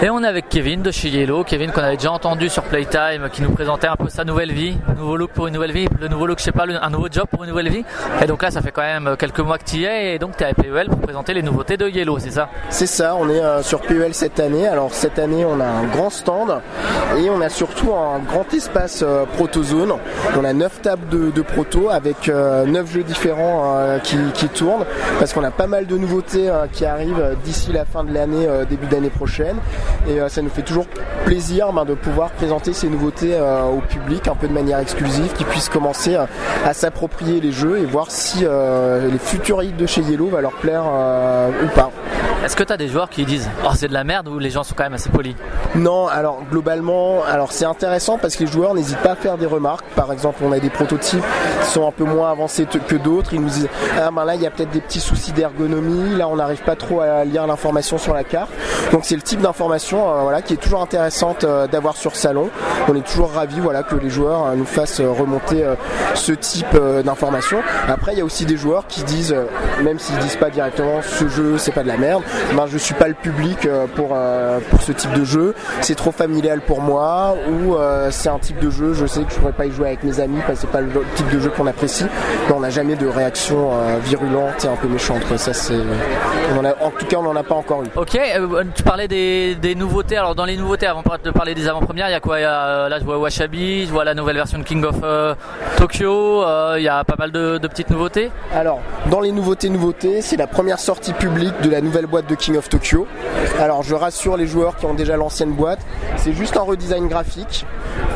Et on est avec Kevin de chez Yellow, Kevin qu'on avait déjà entendu sur Playtime, qui nous présentait un peu sa nouvelle vie, nouveau look pour une nouvelle vie, le nouveau look, je sais pas, un nouveau job pour une nouvelle vie. Et donc là, ça fait quand même quelques mois que tu y es, et donc tu es à PEL pour présenter les nouveautés de Yellow, c'est ça? C'est ça, on est euh, sur PEL cette année. Alors cette année, on a un grand stand et on a un grand espace euh, protozone. On a 9 tables de, proto avec 9 euh, jeux différents qui, qui, tournent parce qu'on a pas mal de nouveautés qui arrivent d'ici la fin de l'année, début d'année prochaine. Et euh, ça nous fait toujours plaisir ben, de pouvoir présenter ces nouveautés euh, au public un peu de manière exclusive, qui puissent commencer à, s'approprier les jeux et voir si euh, les futurs hits de chez Yellow va leur plaire ou pas. Est-ce que tu des joueurs qui disent oh c'est de la merde ou les gens sont quand même assez polis Non, alors globalement, alors c'est intéressant parce que les joueurs n'hésitent pas à faire des remarques. Par exemple, on a des prototypes qui sont un peu moins avancés que d'autres. Ils nous disent ah ben là il y a peut-être des petits soucis d'ergonomie, là on n'arrive pas trop à lire l'information sur la carte. Donc c'est le type d'information euh, voilà qui est toujours intéressante euh, d'avoir sur salon. On est toujours ravis voilà que les joueurs euh, nous fassent remonter ce type d'informations. Après il y a aussi des joueurs qui disent même s'ils disent pas directement ce jeu c'est pas de la merde, ben, je suis pas le public euh, pour, euh, pour ce type de jeu, c'est trop familial pour moi, ou euh, c'est un type de jeu, je sais que je pourrais pas y jouer avec mes amis parce que c'est pas le type de jeu qu'on apprécie, mais on n'a jamais de réaction virulente et un peu méchante. Ça, c'est, en, tout cas, on n'en a pas encore eu. Ok, tu parlais des, des, nouveautés. Alors, dans les nouveautés, avant de parler des avant-premières, il y a quoi? Là, je vois Washabi, je vois la nouvelle version de King of Tokyo, il y a pas mal de, de petites nouveautés. Alors, dans les nouveautés, nouveautés, c'est la première sortie publique de la nouvelle boîte de King of Tokyo. Alors je rassure les joueurs qui ont déjà l'ancienne boîte, c'est juste un redesign graphique.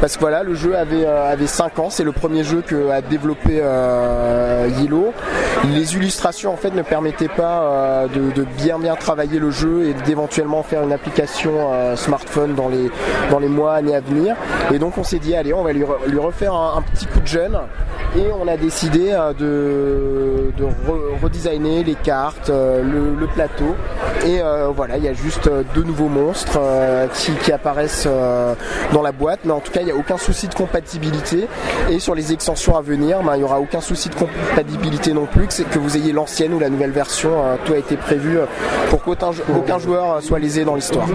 Parce que voilà, le jeu avait, euh, avait 5 ans, c'est le premier jeu que a développé euh, Yellow. Les illustrations en fait ne permettaient pas euh, de, bien bien travailler le jeu et d'éventuellement faire une application smartphone dans les, dans les mois, années à venir. Et donc on s'est dit allez on va lui, refaire un, petit coup de jeune et on a décidé de, de redesigner les cartes, le plateau et euh, voilà, il y a juste euh, deux nouveaux monstres euh, qui, apparaissent dans la boîte, mais en tout cas, il n'y a aucun souci de compatibilité. Et sur les extensions à venir, ben, il n'y aura aucun souci de compatibilité non plus, que, que vous ayez l'ancienne ou la nouvelle version. tout a été prévu pour qu'aucun aucun joueur soit lésé dans l'histoire.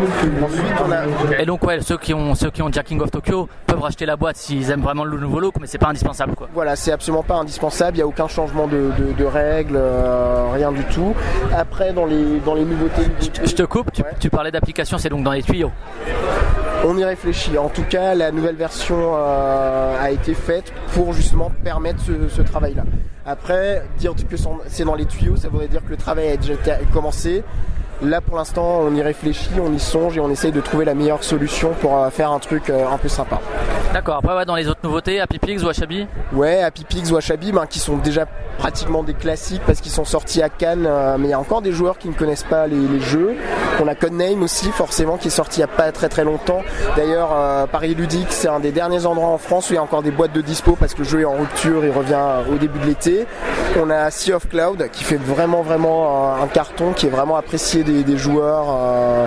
Et donc, ouais, ceux qui ont ceux qui ont King of Tokyo peuvent racheter la boîte s'ils aiment vraiment le nouveau look, mais c'est pas indispensable. Quoi. Voilà, c'est absolument pas indispensable. Il n'y a aucun changement de, règles, rien du tout. Après, dans les dans les nouveautés je te coupe, tu, parlais d'application, c'est donc dans les tuyaux on y réfléchit. En tout cas, la nouvelle version euh, a été faite pour justement permettre ce, travail-là. Après, dire que c'est dans les tuyaux, ça voudrait dire que le travail a déjà commencé. Là, pour l'instant, on y réfléchit, on y songe et on essaye de trouver la meilleure solution pour euh, faire un truc euh, un peu sympa. D'accord. Après, dans les autres nouveautés, Happy Pigs ou Washabi? Ouais, Happy Pigs ou Washabi, ben, qui sont déjà pratiquement des classiques parce qu'ils sont sortis à Cannes. Euh, mais il y a encore des joueurs qui ne connaissent pas les, jeux. On a Codename aussi, forcément, qui est sorti il n'y a pas très très longtemps. D'ailleurs, Paris Ludique, c'est un des derniers endroits en France où il y a encore des boîtes de dispo parce que le jeu est en rupture, il revient au début de l'été. On a Sea of Cloud qui fait vraiment vraiment un carton, qui est vraiment apprécié des, joueurs euh,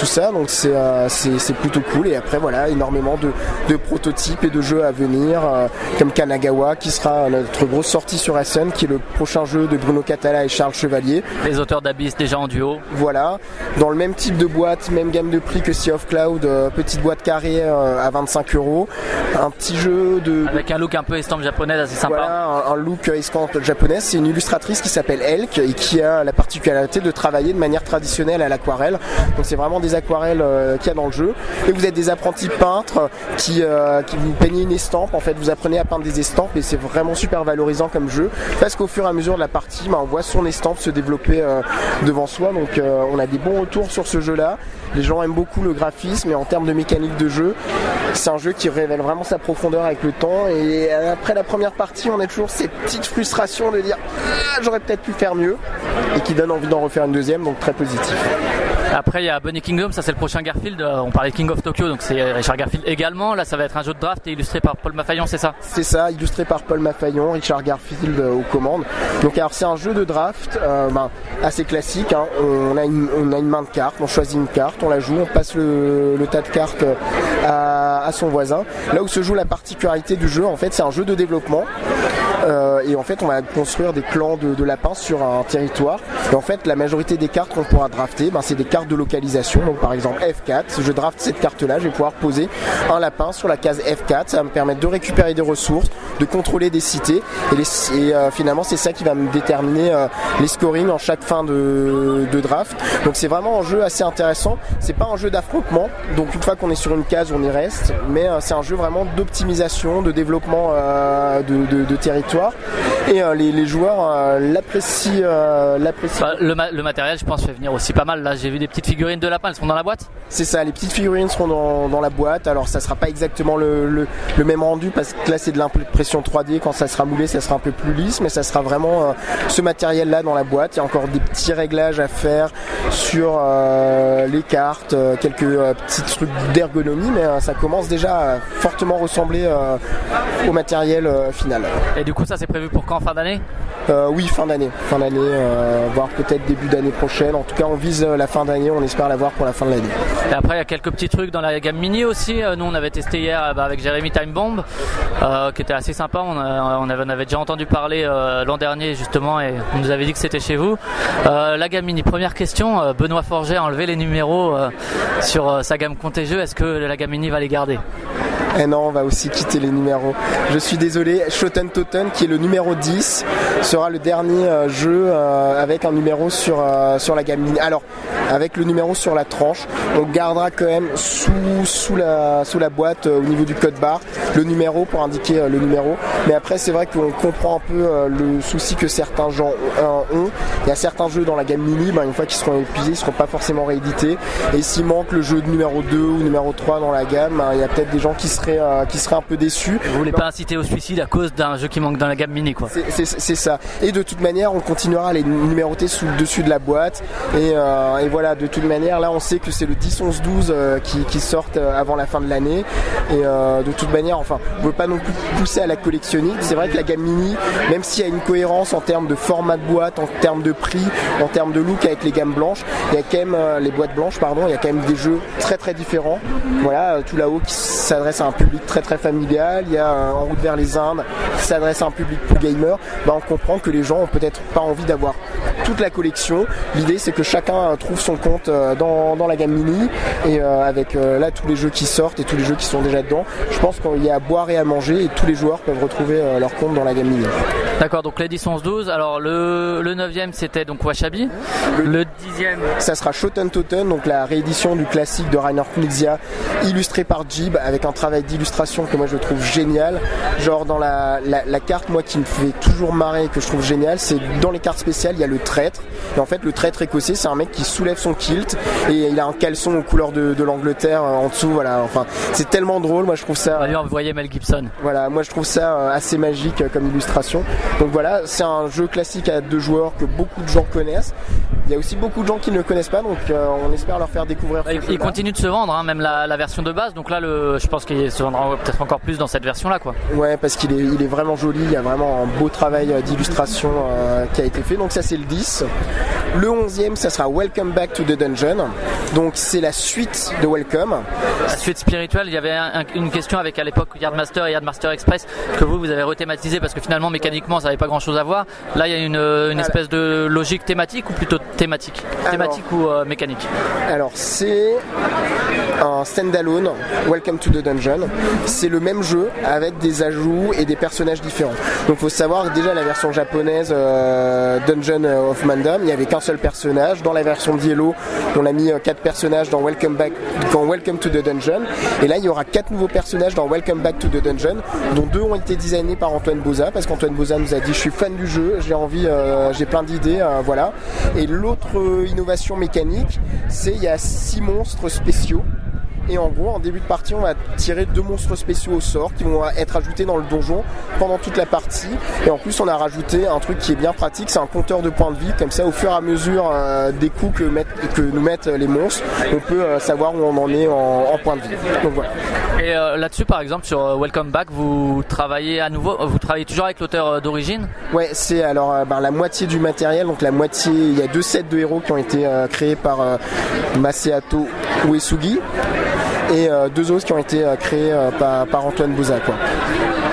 tout ça. Donc euh, c'est plutôt cool. Et après voilà, énormément de, prototypes et de jeux à venir, euh, comme Kanagawa qui sera notre grosse sortie sur SN, qui est le prochain jeu de Bruno Catala et Charles Chevalier. Les auteurs d'Abyss déjà en duo. Voilà, dans le même type de boîte, même gamme de prix que Sea of Cloud, petite boîte carrée à 25 euros. Un petit jeu de. Avec un look un peu estampe japonaise assez sympa. Voilà, un, look estampe japonaise. C'est une illustratrice qui s'appelle Elk et qui a la particularité de travailler de manière traditionnelle à l'aquarelle. Donc c'est vraiment des aquarelles qu'il y a dans le jeu. Et vous êtes des apprentis peintres qui, qui vous peignez une estampe. En fait, vous apprenez à peindre des estampes et c'est vraiment super valorisant comme jeu parce qu'au fur et à mesure de la partie, bah, on voit son estampe se développer devant soi. Donc on a des bons retours sur ce jeu-là. Les gens aiment beaucoup le graphisme et en termes de mécanique de jeu, c'est un jeu qui révèle vraiment sa profondeur avec le temps. Et après la première partie, on a toujours cette petite frustration de dire ah, j'aurais peut-être pu faire mieux et qui donne envie d'en refaire une deuxième, donc très positif. Après, il y a Bunny Kingdom, ça c'est le prochain Garfield. Euh, on parlait de King of Tokyo, donc c'est Richard Garfield également. Là, ça va être un jeu de draft illustré par Paul Maffaillon, c'est ça? C'est ça, illustré par Paul Maffaillon, Richard Garfield euh, aux commandes. Donc, alors, c'est un jeu de draft euh, ben, assez classique. Hein. On, a une, main de cartes, on choisit une carte, on la joue, on passe le, tas de cartes à, son voisin. Là où se joue la particularité du jeu, en fait, c'est un jeu de développement. Euh, et en fait, on va construire des clans de, lapins sur un territoire. Et en fait, la majorité des cartes qu'on pourra drafter, ben, c'est des cartes de localisation. Donc, par exemple, F4, je draft cette carte-là, je vais pouvoir poser un lapin sur la case F4. Ça va me permettre de récupérer des ressources, de contrôler des cités. Et, euh, finalement, c'est ça qui va me déterminer euh, les scorings en chaque fin de, draft. Donc, c'est vraiment un jeu assez intéressant. C'est pas un jeu d'affrontement. Donc, une fois qu'on est sur une case, on y reste. Mais c'est un jeu vraiment d'optimisation, de développement de territoire et euh, les, joueurs euh, l'apprécient. Euh, bah, le, matériel, je pense, fait venir aussi pas mal. Là, j'ai vu des petites figurines de lapin, elles seront dans la boîte? C'est ça, les petites figurines seront dans, la boîte. Alors, ça sera pas exactement le, même rendu parce que là, c'est de l'impression 3D. Quand ça sera moulé, ça sera un peu plus lisse, mais ça sera vraiment ce matériel-là dans la boîte. Il y a encore des petits réglages à faire sur les cartes, quelques petits trucs d'ergonomie, mais ça commence déjà à fortement ressembler au matériel final. Et du coup, ça c'est prévu pour quand Fin d'année? Euh, Oui, fin d'année. Fin d'année, euh, voire peut-être début d'année prochaine. En tout cas, on vise euh, la fin d'année. On espère l'avoir pour la fin de l'année. Et après, il y a quelques petits trucs dans la gamme mini aussi. Nous, on avait testé hier bah, avec Jérémy Time Bomb, qui était assez sympa. On, avait, on avait, déjà entendu parler l'an dernier justement, et on nous avait dit que c'était chez vous. la gamme mini. Première question. Benoît Forget a enlevé les numéros sur sa gamme compte jeux. Est-ce que la gamme mini va les garder? et eh non, on va aussi quitter les numéros. Je suis désolé. Shoten Toten, qui est le numéro 10, sera le dernier euh, jeu euh, avec un numéro sur, euh, sur la gamme mini. Alors, avec le numéro sur la tranche, on gardera quand même sous, sous, la, sous la boîte au niveau du code barre le numéro pour indiquer le numéro. Mais après, c'est vrai qu'on comprend un peu le souci que certains gens ont. Il y a certains jeux dans la gamme mini, ben, une fois qu'ils seront épuisés, ils ne seront pas forcément réédités. Et s'il manque le jeu de numéro 2 ou numéro 3 dans la gamme, ben, il y a peut-être des gens qui euh, qui serait un peu déçu. Vous voulez pas inciter au suicide à cause d'un jeu qui manque dans la gamme mini quoi. C'est ça. Et de toute manière, on continuera à les numéroter sous le dessus de la boîte. Et, euh, voilà, de toute manière, là on sait que c'est le 10, 11, 12 qui, sortent euh, avant la fin de l'année. Et de toute manière, enfin, on veut pas non plus pousser à la collectionner C'est vrai que la gamme mini, même s'il y a une cohérence en termes de format de boîte, en termes de prix, en termes de look avec les gammes blanches, il y a quand même les boîtes blanches, pardon, il y a quand même des jeux très très différents. Voilà, tout là-haut qui s'adresse à un public très très familial, il y a En route vers les Indes qui s'adresse à un public plus gamer, bah, on comprend que les gens ont peut-être pas envie d'avoir toute la collection. L'idée c'est que chacun trouve son compte euh, dans, la gamme mini et euh, avec euh, là tous les jeux qui sortent et tous les jeux qui sont déjà dedans, je pense qu'il y a à boire et à manger et tous les joueurs peuvent retrouver leur compte dans la gamme mini. D'accord, donc les 10, 11, 12. Alors le, le 9e c'était donc Washabi. Le, 10e Ça sera Shoten Toten, donc la réédition du classique de Rainer Knizia, illustré par Jib avec un travail d'illustration que moi je trouve génial. Genre dans la, la, carte, moi qui me fait toujours marrer, que je trouve génial, c'est dans les cartes spéciales, il y a le traître. Et en fait, le traître écossais, c'est un mec qui soulève son kilt et il a un caleçon aux couleurs de, de l'Angleterre euh, en dessous. Voilà, enfin, c'est tellement drôle. Moi, je trouve ça. D'ailleurs, vous voyez Mel Gibson. Voilà, moi je trouve ça euh, assez magique euh, comme illustration. Donc voilà, c'est un jeu classique à deux joueurs que beaucoup de gens connaissent. Il y a aussi beaucoup de gens qui ne le connaissent pas, donc on espère leur faire découvrir. il continue de se vendre, hein, même la, la, version de base. Donc là, le, je pense qu'il se vendra peut-être encore plus dans cette version-là, quoi. Ouais, parce qu'il est, il est vraiment joli. Il y a vraiment un beau travail d'illustration qui a été fait. Donc ça, c'est le 10. Le 11e, ça sera Welcome Back to the Dungeon. Donc c'est la suite de Welcome. La suite spirituelle, il y avait une question avec à l'époque Yardmaster et Yardmaster Express que vous, vous avez rethématisé parce que finalement mécaniquement ça n'avait pas grand chose à voir. Là il y a une, espèce de logique thématique ou plutôt thématique Thématique ou euh, mécanique Alors c'est un standalone, Welcome to the Dungeon. C'est le même jeu avec des ajouts et des personnages différents. Donc il faut savoir déjà la version japonaise euh, Dungeon of Mandam, il n'y avait qu'un seul personnage. Dans la version de Yellow, on a mis quatre personnages dans Welcome Back, dans Welcome to the Dungeon. Et là, il y aura quatre nouveaux personnages dans Welcome Back to the Dungeon, dont deux ont été designés par Antoine Boza, parce qu'Antoine Boza nous a dit je suis fan du jeu, j'ai envie, j'ai plein d'idées, voilà. Et l'autre innovation mécanique, c'est il y a six monstres spéciaux et en gros, en début de partie, on va tirer deux monstres spéciaux au sort qui vont être ajoutés dans le donjon pendant toute la partie. Et en plus, on a rajouté un truc qui est bien pratique, c'est un compteur de points de vie. Comme ça, au fur et à mesure euh, des coups que, nous mettent les monstres, on peut euh, savoir où on en est en, points de vie. Donc voilà. Et euh, là-dessus, par exemple, sur Welcome Back, vous travaillez à nouveau, vous travaillez toujours avec l'auteur d'origine? Ouais, c'est alors ben, la moitié du matériel, donc la moitié. Il y a deux sets de héros qui ont été créés par Masato Uesugi et euh, deux autres qui ont été euh, créés euh, par, Antoine Bouza.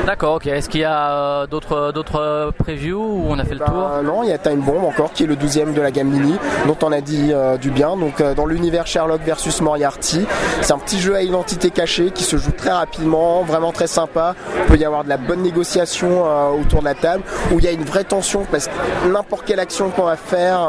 D'accord, ok. Est-ce qu'il y a d'autres d'autres previews où on a fait le tour? bah, Non, il y a Time Bomb encore qui est le 12 de la gamme mini, dont on a dit du bien. Donc dans l'univers Sherlock versus Moriarty, c'est un petit jeu à identité cachée qui se joue très rapidement, vraiment très sympa. Il peut y avoir de la bonne négociation autour de la table, où il y a une vraie tension parce que n'importe quelle action qu'on va faire,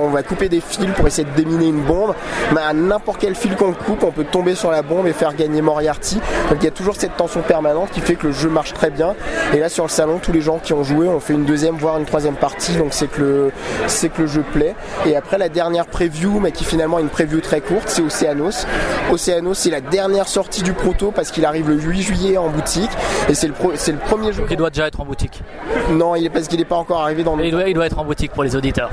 on va couper des fils pour essayer de déminer une bombe. Mais à n'importe quel fil qu'on coupe, on peut tomber sur la bombe et faire gagner Moriarty. Donc il y a toujours cette tension permanente qui fait que le jeu marche très bien. Et là sur le salon, tous les gens qui ont joué ont fait une deuxième voire une troisième partie, donc c'est que le c'est que le jeu plaît. Et après la dernière preview, mais qui finalement est une preview très courte, c'est Océanos. Océanos, c'est la dernière sortie du proto parce qu'il arrive le 8 juillet en boutique et c'est le c'est le premier jeu. Il doit déjà être en boutique. Non, il est parce qu'il n'est pas encore arrivé dans. Le... Il doit il doit être en boutique pour les auditeurs.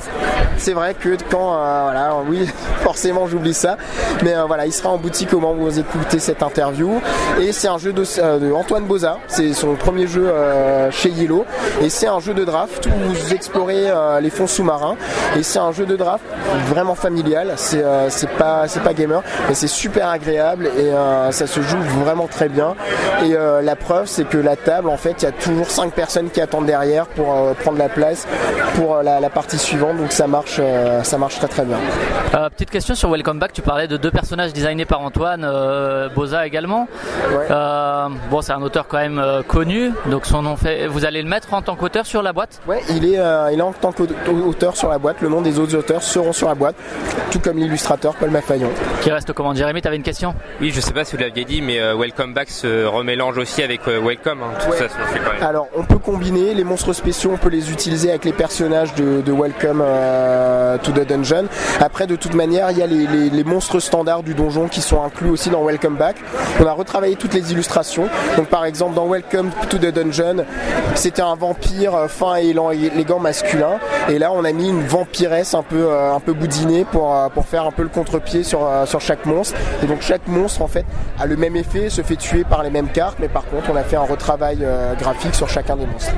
C'est vrai que quand euh, voilà, oui, forcément j'oublie ça, mais euh, voilà, il sera en boutique au moment où vous écoutez cette interview et c'est un jeu de, euh, de Antoine Boza, c'est son premier jeu euh, chez Yellow. Et c'est un jeu de draft où vous explorez euh, les fonds sous-marins. Et c'est un jeu de draft vraiment familial. C'est pas c'est pas gamer, mais c'est super agréable et ça se joue vraiment très bien. Et la preuve, c'est que la table, en fait, il y a toujours 5 personnes qui attendent derrière pour prendre la place pour la, partie suivante. Donc ça marche, ça marche très très bien. petite question sur Welcome Back. Tu parlais de deux personnages designés par Antoine Boza également. bon, c'est un auteur quand même connu, donc son nom fait. Vous allez le mettre en tant qu'auteur sur la boîte? Ouais, il est, euh, il est en tant qu'auteur sur la boîte. Le nom des autres auteurs seront sur la boîte, tout comme l'illustrateur Paul Maffaillon. Qui reste comment Jérémy, t'avais une question? Oui, je sais pas si vous l'aviez dit, mais euh, Welcome Back se remélange aussi avec euh, Welcome. Hein. Tout ça, quand même. Alors, on peut combiner les monstres spéciaux, on peut les utiliser avec les personnages de, Welcome to the Dungeon. Après, de toute manière, il y a les, les, monstres standards du donjon qui sont inclus aussi dans Welcome Back. On a retravaillé toutes les illustrations. Donc, par exemple, dans Welcome to the Dungeon, c'était un vampire euh, fin et élégant masculin. Et là, on a mis une vampiresse un peu, euh, un peu boudinée pour, euh, pour faire un peu le contre-pied sur, sur chaque monstre. Et donc, chaque monstre, en fait, a le même effet, se fait tuer par les mêmes cartes. Mais par contre, on a fait un retravail graphique sur chacun des monstres.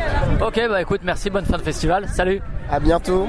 Ok, bah écoute, merci, bonne fin de festival. Salut. À bientôt.